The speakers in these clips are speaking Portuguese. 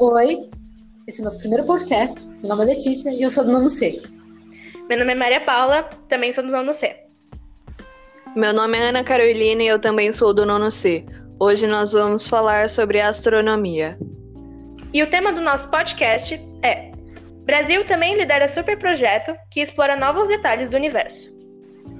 Oi, esse é o nosso primeiro podcast. Meu nome é Letícia e eu sou do nono C. Meu nome é Maria Paula, também sou do nono C. Meu nome é Ana Carolina e eu também sou do nono C. Hoje nós vamos falar sobre astronomia. E o tema do nosso podcast é Brasil também lidera super projeto que explora novos detalhes do universo.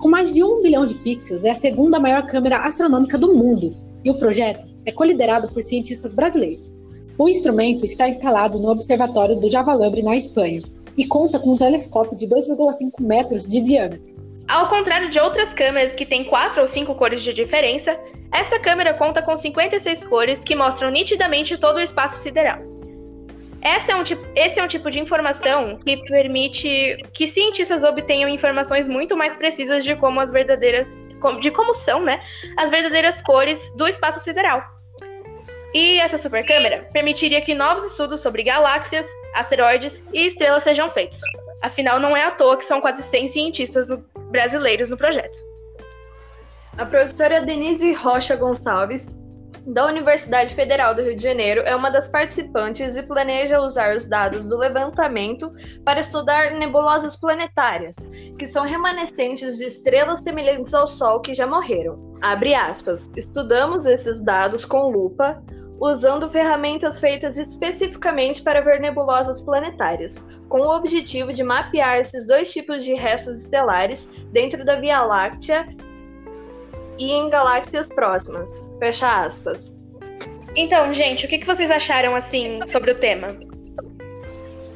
Com mais de um bilhão de pixels, é a segunda maior câmera astronômica do mundo e o projeto é coliderado por cientistas brasileiros. O instrumento está instalado no Observatório do Javalambre, na Espanha, e conta com um telescópio de 2,5 metros de diâmetro. Ao contrário de outras câmeras que têm quatro ou cinco cores de diferença, essa câmera conta com 56 cores que mostram nitidamente todo o espaço sideral. É um tipo, esse é um tipo de informação que permite que cientistas obtenham informações muito mais precisas de como as verdadeiras de como são, né, as verdadeiras cores do espaço sideral. E essa supercâmera permitiria que novos estudos sobre galáxias, asteroides e estrelas sejam feitos. Afinal, não é à toa que são quase 100 cientistas brasileiros no projeto. A professora Denise Rocha Gonçalves, da Universidade Federal do Rio de Janeiro, é uma das participantes e planeja usar os dados do levantamento para estudar nebulosas planetárias, que são remanescentes de estrelas semelhantes ao Sol que já morreram. Abre aspas. Estudamos esses dados com lupa, usando ferramentas feitas especificamente para ver nebulosas planetárias, com o objetivo de mapear esses dois tipos de restos estelares dentro da Via Láctea e em galáxias próximas. Fecha aspas. Então, gente, o que vocês acharam assim sobre o tema?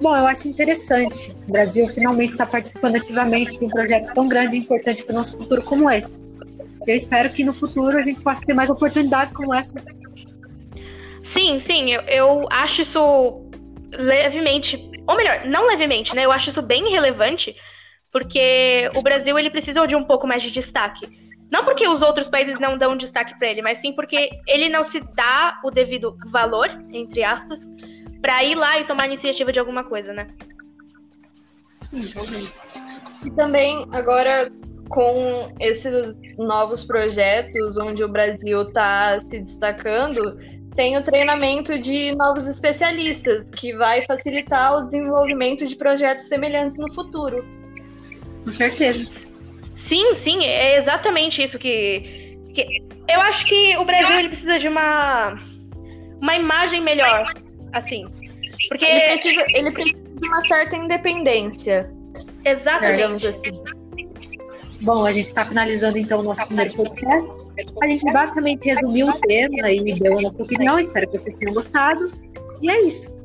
Bom, eu acho interessante. O Brasil finalmente está participando ativamente de um projeto tão grande e importante para o nosso futuro como esse. Eu espero que no futuro a gente possa ter mais oportunidades como essa. Sim, sim, eu, eu acho isso levemente, ou melhor, não levemente, né? Eu acho isso bem relevante, porque o Brasil ele precisa de um pouco mais de destaque. Não porque os outros países não dão destaque para ele, mas sim porque ele não se dá o devido valor, entre aspas, para ir lá e tomar iniciativa de alguma coisa, né? E também, agora, com esses novos projetos onde o Brasil está se destacando, tem o treinamento de novos especialistas, que vai facilitar o desenvolvimento de projetos semelhantes no futuro. Com certeza. Sim, sim, é exatamente isso que, que eu acho que o Brasil ele precisa de uma uma imagem melhor assim. Porque. Ele precisa, ele precisa de uma certa independência. Exatamente. Assim. Bom, a gente está finalizando então o nosso primeiro podcast. A gente basicamente resumiu o tema e deu a nossa opinião. Espero que vocês tenham gostado. E é isso.